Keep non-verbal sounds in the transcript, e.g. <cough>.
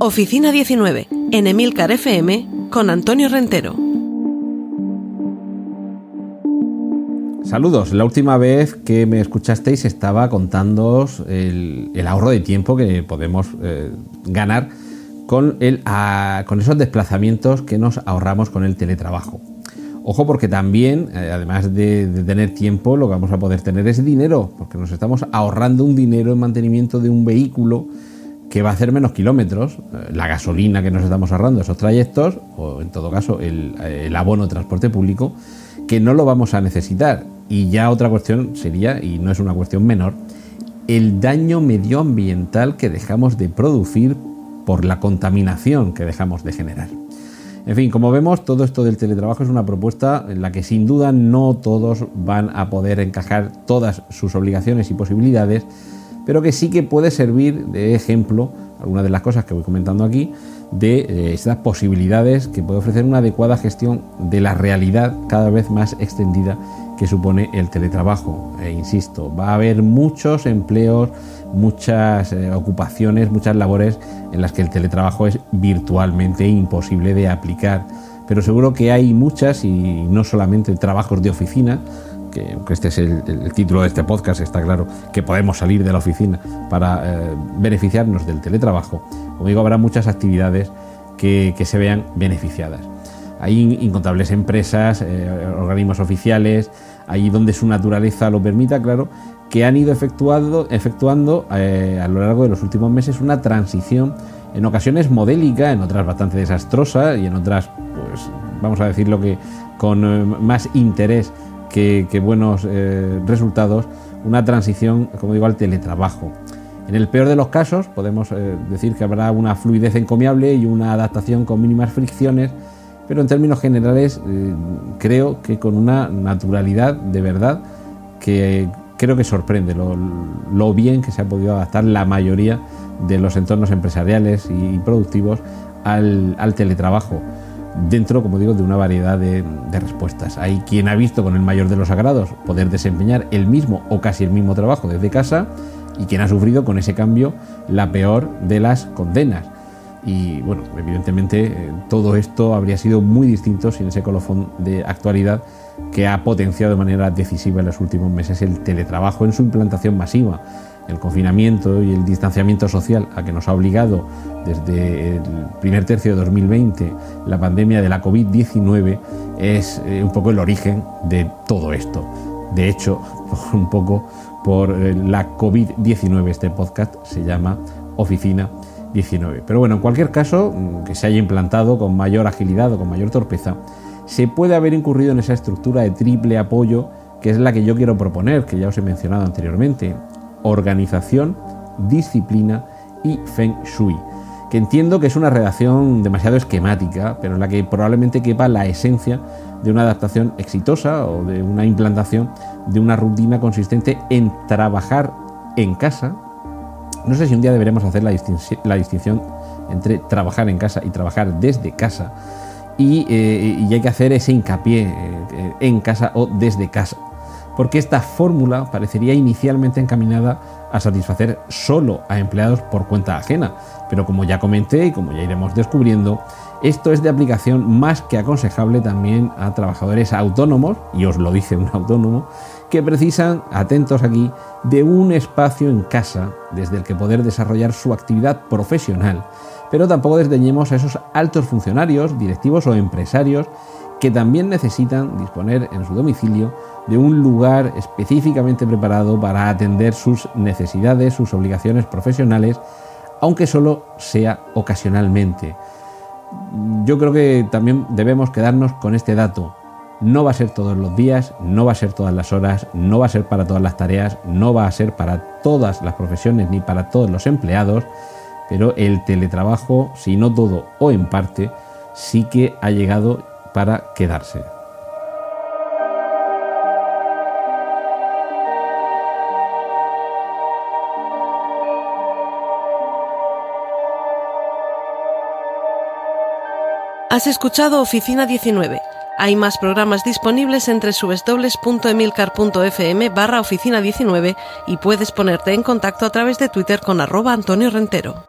Oficina 19, en Emilcar FM, con Antonio Rentero. Saludos. La última vez que me escuchasteis estaba contándoos el, ahorro de tiempo que podemos eh, ganar con, el, a- con esos desplazamientos que nos ahorramos con el teletrabajo. Ojo porque también, eh, además de, de tener tiempo, lo que vamos a poder tener es dinero, porque nos estamos ahorrando un dinero en mantenimiento de un vehículo que va a hacer menos kilómetros, eh, la gasolina que nos estamos ahorrando esos trayectos, o en todo caso el, el abono de transporte público, que no lo vamos a necesitar. Y ya otra cuestión sería, y no es una cuestión menor, el daño medioambiental que dejamos de producir por la contaminación que dejamos de generar. En fin, como vemos, todo esto del teletrabajo es una propuesta en la que sin duda no todos van a poder encajar todas sus obligaciones y posibilidades, pero que sí que puede servir de ejemplo, algunas de las cosas que voy comentando aquí, de eh, estas posibilidades que puede ofrecer una adecuada gestión de la realidad cada vez más extendida que supone el teletrabajo. E insisto, va a haber muchos empleos, muchas eh, ocupaciones, muchas labores en las que el teletrabajo es virtualmente imposible de aplicar. Pero seguro que hay muchas y no solamente trabajos de oficina, que aunque este es el, título de este podcast, está claro que podemos salir de la oficina para eh, beneficiarnos del teletrabajo. Como digo, habrá muchas actividades que, que se vean beneficiadas. Hay in- incontables empresas, eh, organismos oficiales, ahí donde su naturaleza lo permita, claro, que han ido efectuando, efectuando eh, a lo largo de los últimos meses una transición, en ocasiones modélica, en otras bastante desastrosa y en otras, pues, vamos a decirlo que con más interés que, buenos eh, resultados, una transición, como digo, al teletrabajo. En el peor de los casos, podemos eh, decir que habrá una fluidez encomiable y una adaptación con mínimas fricciones, pero en términos generales eh, creo que con una naturalidad de verdad que creo que sorprende lo, bien que se ha podido adaptar la mayoría de los entornos empresariales y productivos al teletrabajo dentro, como digo, de una variedad de, respuestas. Hay quien ha visto con el mayor de los agrados poder desempeñar el mismo o casi el mismo trabajo desde casa y quien ha sufrido con ese cambio la peor de las condenas. Y bueno, evidentemente eh, todo esto habría sido muy distinto sin ese colofón de actualidad que ha potenciado de manera decisiva en los últimos meses el teletrabajo en su implantación masiva. El confinamiento y el distanciamiento social a que nos ha obligado desde el primer tercio de 2020 la pandemia de la COVID-19 es eh, un poco el origen de todo esto. De hecho, <laughs> un poco por eh, la COVID-19 este podcast se llama Oficina 19. Pero bueno, en cualquier caso, mm, que se haya implantado con mayor agilidad o con mayor torpeza, se puede haber incurrido en esa estructura de triple apoyo que es la que yo quiero proponer, que ya os he mencionado anteriormente. Organización, disciplina y feng shui. Que entiendo que es una redacción demasiado esquemática, pero en la que probablemente quepa la esencia de una adaptación exitosa o de una implantación de una rutina consistente en trabajar en casa, no sé si un día deberemos hacer la, distinci- la distinción entre trabajar en casa y trabajar desde casa. Y, eh, y hay que hacer ese hincapié eh, en casa o desde casa. Porque esta fórmula parecería inicialmente encaminada a satisfacer solo a empleados por cuenta ajena. Pero como ya comenté y como ya iremos descubriendo, esto es de aplicación más que aconsejable también a trabajadores autónomos, y os lo dice un autónomo, que precisan, atentos aquí, de un espacio en casa desde el que poder desarrollar su actividad profesional, pero tampoco desdeñemos a esos altos funcionarios, directivos o empresarios que también necesitan disponer en su domicilio de un lugar específicamente preparado para atender sus necesidades, sus obligaciones profesionales, aunque solo sea ocasionalmente. Yo creo que también debemos quedarnos con este dato. No va a ser todos los días, no va a ser todas las horas, no va a ser para todas las tareas, no va a ser para todas las profesiones ni para todos los empleados, pero el teletrabajo, si no todo o en parte, sí que ha llegado para quedarse. Has escuchado Oficina 19. Hay más programas disponibles entre www.emilcar.fm barra oficina 19 y puedes ponerte en contacto a través de Twitter con arroba Antonio Rentero.